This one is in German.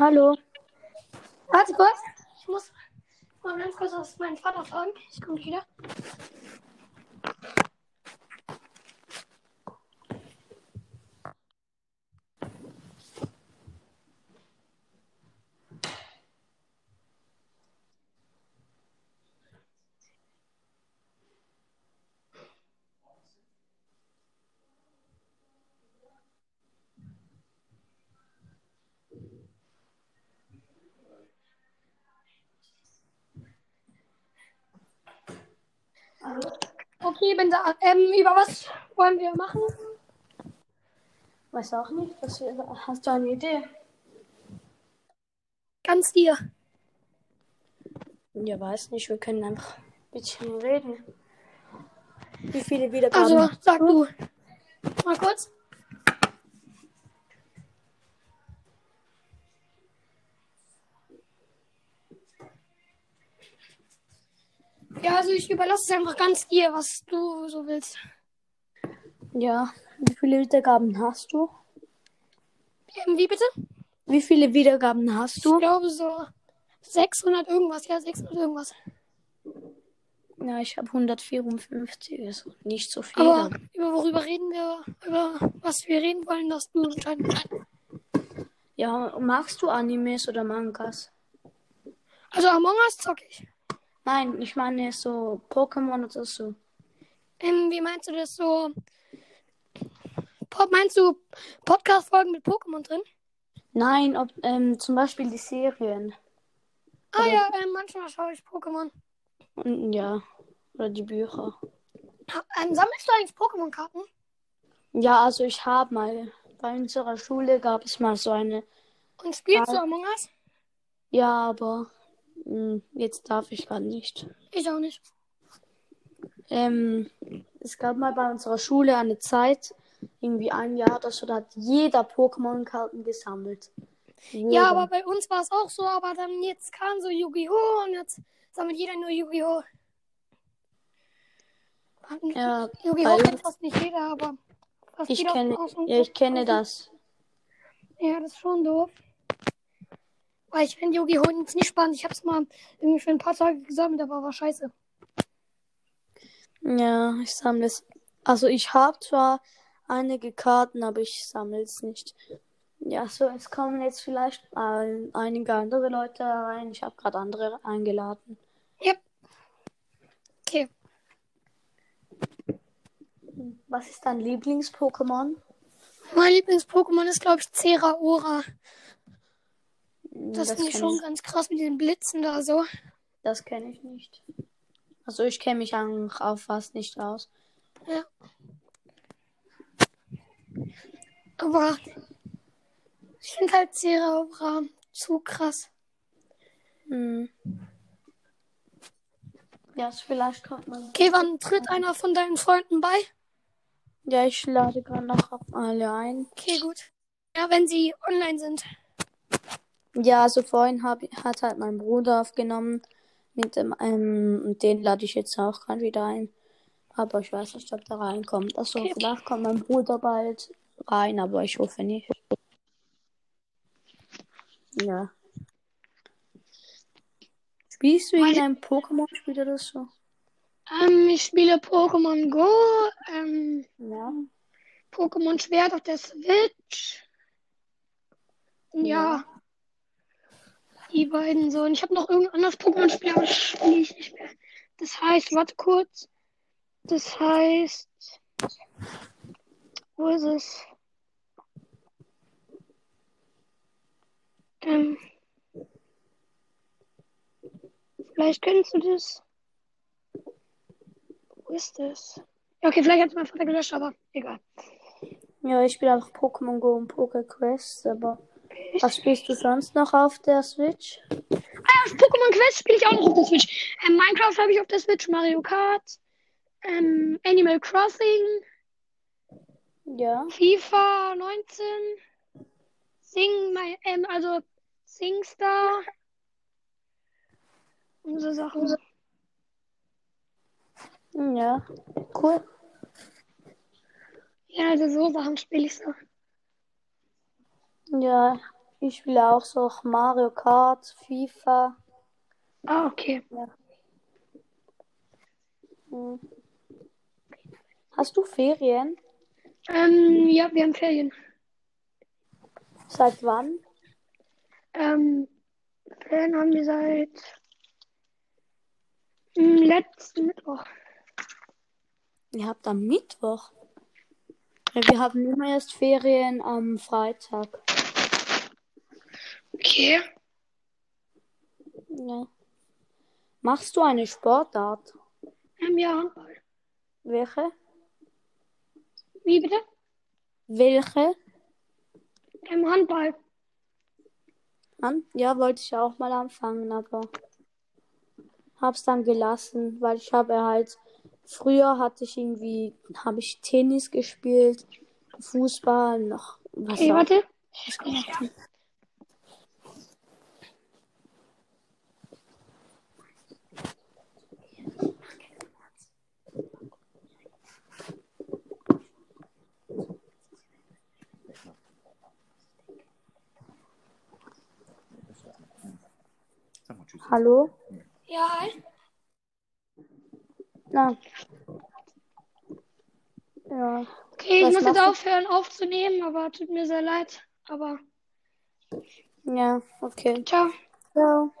Hallo. Warte kurz. Ich muss mal ganz kurz aus meinen Vater fragen. Ich komme wieder. Okay, bin da. Ähm, über was wollen wir machen? Weiß auch nicht. Was, hast du eine Idee? Ganz dir. Ja, weiß nicht. Wir können einfach ein bisschen reden. Wie viele Wiedergaben? Also, sag du. Mal kurz. Ja, also ich überlasse es einfach ganz dir, was du so willst. Ja. Wie viele Wiedergaben hast du? Ähm, wie bitte? Wie viele Wiedergaben hast Ich du? glaube so 600 irgendwas. Ja, 600 irgendwas. Ja, ich habe 154. Ist nicht so viel. Aber über worüber reden wir? Über was wir reden wollen, dass du entscheiden kannst. Ja, magst du Animes oder Mangas? Also Among Us zocke ich. Nein, ich meine so Pokémon oder so. Ähm, wie meinst du das so? Po meinst du Podcast-Folgen mit Pokémon drin? Nein, ob, ähm, zum Beispiel die Serien. Ah ja, ähm, manchmal schaue ich Pokémon. Und, ja, oder die Bücher. Ähm, sammelst du eigentlich Pokémon-Karten? Ja, also ich habe mal, bei unserer Schule gab es mal so eine. Und spielst Ah. du Among Us? Ja, aber jetzt darf ich gar nicht. Ich auch nicht. Ähm, es gab mal bei unserer Schule eine Zeit, irgendwie ein Jahr oder so, da hat jeder Pokémon-Karten gesammelt. Jeder. Ja, aber bei uns war es auch so, aber dann jetzt kam so Yu-Gi-Oh! und jetzt sammelt jeder nur Yu-Gi-Oh! Ja, Yu-Gi-Oh! kennt fast nicht jeder, aber fast ich jeder kenne, ja, ich kenne das. Ja, das ist schon doof. Weil ich finde Yu-Gi-Oh! jetzt nicht spannend. Ich hab's mal irgendwie für ein paar Tage gesammelt, aber war scheiße. Ja, ich sammle es. Also ich habe zwar einige Karten, aber ich sammle es nicht. Ja, so, es kommen jetzt vielleicht ein, einige andere Leute rein. Ich habe gerade andere eingeladen. Okay. Was ist dein Lieblings-Pokémon? Mein Lieblings-Pokémon ist, glaube ich, Zeraora. Das, das ich kenn schon ganz krass mit den Blitzen da so. Das kenne ich nicht. Also ich kenne mich auf fast nicht aus. Ja. Aber ich finde halt Zeraora zu krass. Hm. Ja, ist vielleicht kommt man. Okay, wann tritt einer von deinen Freunden bei? Ja, ich lade gerade noch auf alle ein. Okay, gut. Ja, wenn sie online sind. Ja, also vorhin hab, hat halt mein Bruder aufgenommen mit dem, ähm, und den lade ich jetzt auch gerade wieder ein. Aber ich weiß nicht, ob der reinkommt. Also Okay. vielleicht kommt mein Bruder bald rein, aber ich hoffe nicht. Ja. Spielst du in einem Pokémon-Spiel oder so? Ähm, ich spiele Pokémon Go, ähm, Ja. Pokémon Schwert auf der Switch. Ja. Ja. Die beiden so. Und ich habe noch irgendein anderes Pokémon-Spiel, aber das spiele ich nicht mehr. Das heißt, warte kurz. Das heißt. Wo ist es? Ähm. Vielleicht kennst du das. Wo ist das? Ja, okay, vielleicht hat es mein Vater gelöscht, aber egal. Ja, ich spiele auch Pokémon Go und Pokéquest, aber was spielst du sonst noch auf der Switch? Ah, Pokémon Quest spiele ich auch noch auf der Switch. Ähm, Minecraft habe ich auf der Switch, Mario Kart, ähm, Animal Crossing, Ja. FIFA 19, Sing, my, ähm, also SingStar und so Sachen. Ja. Cool. Ja, also so Sachen spiele ich so. Ja. Ich spiele auch so Mario Kart, FIFA. Ah, okay. Hm. Hast du Ferien? Ähm, ja, wir haben Ferien. Seit wann? Ähm, Ferien haben wir seit hm, letzten Mittwoch. Ihr habt am Mittwoch. Ja, wir haben immer erst Ferien am Freitag. Okay. Ja. Machst du eine Sportart? Ähm, ja, Handball. Welche? Wie bitte? Welche? Ähm, Handball. An? Ja, wollte ich auch mal anfangen, aber hab's dann gelassen, weil ich habe halt früher hatte ich irgendwie habe ich Tennis gespielt, Fußball, noch was auch warte. gemacht. Hallo? Ja, Na. Ja. okay, ich muss jetzt aufhören aufzunehmen, aber tut mir sehr leid. Aber Ja, okay. ciao. Ciao.